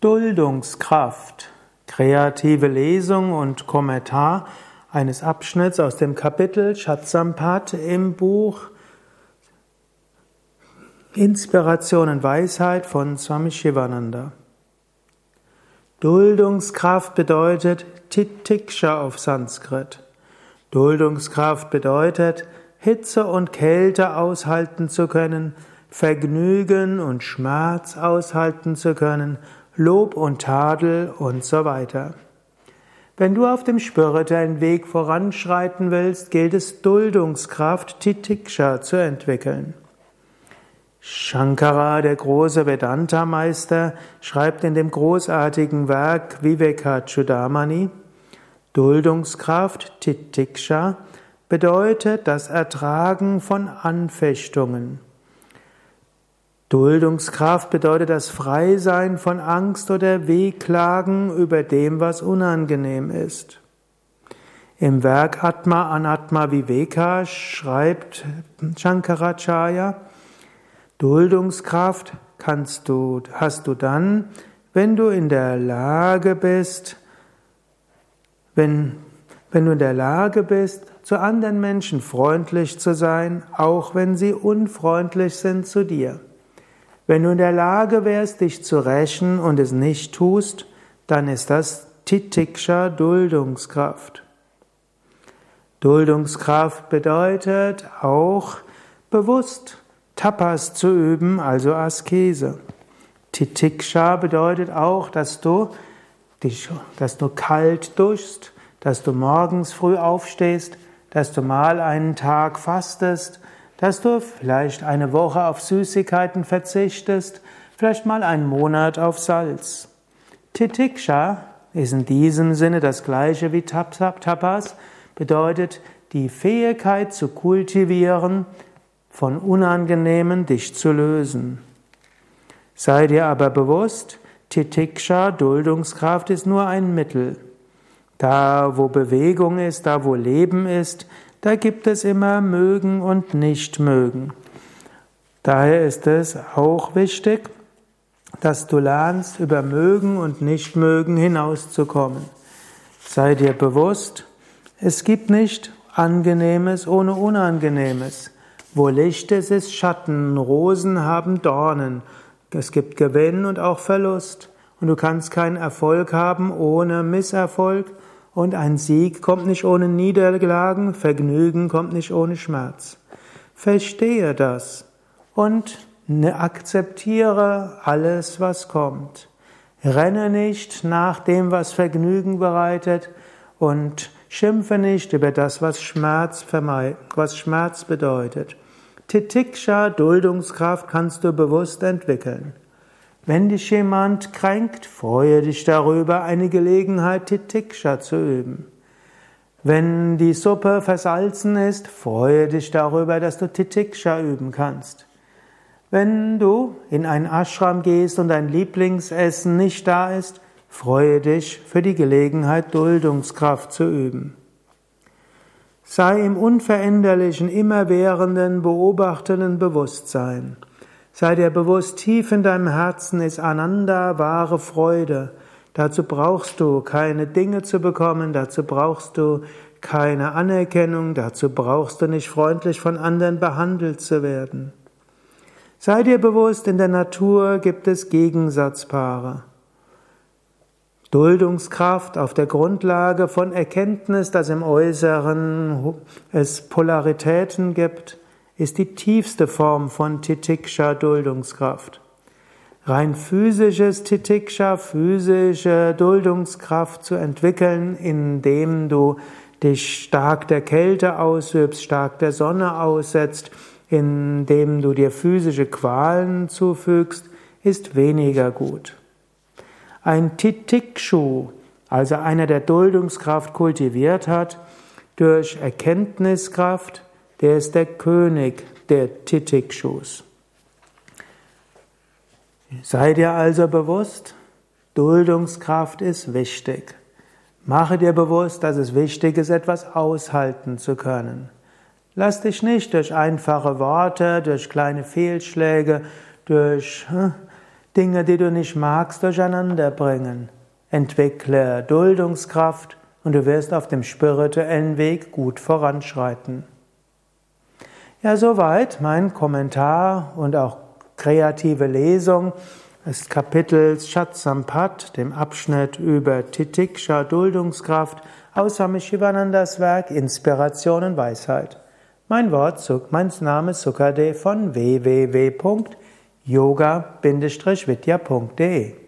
Duldungskraft. Kreative Lesung und Kommentar eines Abschnitts aus dem Kapitel Chatsampat im Buch Inspiration und Weisheit von Swami Shivananda. Duldungskraft bedeutet Titiksha auf Sanskrit. Duldungskraft bedeutet Hitze und Kälte aushalten zu können, Vergnügen und Schmerz aushalten zu können, Lob und Tadel und so weiter. Wenn du auf dem spirituellen Weg voranschreiten willst, gilt es Duldungskraft Titiksha zu entwickeln. Shankara, der große Vedanta-Meister, schreibt in dem großartigen Werk Viveka Chudamani, Duldungskraft Titiksha bedeutet das Ertragen von Anfechtungen. Duldungskraft bedeutet das Freisein von Angst oder Wehklagen über dem, was unangenehm ist. Im Werk Atma Anatma Viveka schreibt Shankaracharya, Duldungskraft kannst du, hast du dann, wenn du in der Lage bist, wenn, wenn du in der Lage bist, zu anderen Menschen freundlich zu sein, auch wenn sie unfreundlich sind zu dir. Wenn du in der Lage wärst, dich zu rächen und es nicht tust, dann ist das Titiksha Duldungskraft. Duldungskraft bedeutet auch bewusst Tapas zu üben, also Askese. Titiksha bedeutet auch, dass du dich, dass du kalt duschst, dass du morgens früh aufstehst, dass du mal einen Tag fastest, dass du vielleicht eine Woche auf Süßigkeiten verzichtest, vielleicht mal einen Monat auf Salz. Titiksha ist in diesem Sinne das gleiche wie Tapas, bedeutet die Fähigkeit zu kultivieren, von Unangenehmen dich zu lösen. Sei dir aber bewusst, Titiksha, Duldungskraft, ist nur ein Mittel. Da, wo Bewegung ist, da, wo Leben ist, da gibt es immer mögen und nicht mögen. Daher ist es auch wichtig, dass du lernst, über mögen und nicht mögen hinauszukommen. Sei dir bewusst, es gibt nicht Angenehmes ohne Unangenehmes. Wo Licht ist, ist Schatten. Rosen haben Dornen. Es gibt Gewinn und auch Verlust. Und du kannst keinen Erfolg haben ohne Misserfolg. Und ein Sieg kommt nicht ohne Niederlagen, Vergnügen kommt nicht ohne Schmerz. Verstehe das und ne, akzeptiere alles, was kommt. Renne nicht nach dem, was Vergnügen bereitet und schimpfe nicht über das, was Schmerz, was Schmerz bedeutet. Titiksha, Duldungskraft kannst du bewusst entwickeln. Wenn dich jemand kränkt, freue dich darüber, eine Gelegenheit, Titiksha zu üben. Wenn die Suppe versalzen ist, freue dich darüber, dass du Titiksha üben kannst. Wenn du in einen Ashram gehst und dein Lieblingsessen nicht da ist, freue dich für die Gelegenheit, Duldungskraft zu üben. Sei im unveränderlichen, immerwährenden, beobachtenden Bewusstsein. Sei dir bewusst, tief in deinem Herzen ist Ananda wahre Freude. Dazu brauchst du keine Dinge zu bekommen, dazu brauchst du keine Anerkennung, dazu brauchst du nicht freundlich von anderen behandelt zu werden. Sei dir bewusst, in der Natur gibt es Gegensatzpaare. Duldungskraft auf der Grundlage von Erkenntnis, dass im Äußeren es Polaritäten gibt, ist die tiefste Form von Titiksha Duldungskraft. Rein physisches Titiksha, physische Duldungskraft zu entwickeln, indem du dich stark der Kälte ausübst, stark der Sonne aussetzt, indem du dir physische Qualen zufügst, ist weniger gut. Ein Titikshu, also einer, der Duldungskraft kultiviert hat, durch Erkenntniskraft, der ist der König der Titikshus. Sei dir also bewusst, Duldungskraft ist wichtig. Mache dir bewusst, dass es wichtig ist, etwas aushalten zu können. Lass dich nicht durch einfache Worte, durch kleine Fehlschläge, durch hm, Dinge, die du nicht magst, durcheinander bringen. Entwickle Duldungskraft und du wirst auf dem spirituellen Weg gut voranschreiten. Ja, soweit mein Kommentar und auch kreative Lesung des Kapitels Shatsampat, dem Abschnitt über Titiksha, Duldungskraft, aus Swami Shivanandas Werk Inspiration und Weisheit. Mein Wort, mein Name ist Sukade von www.yoga-vidya.de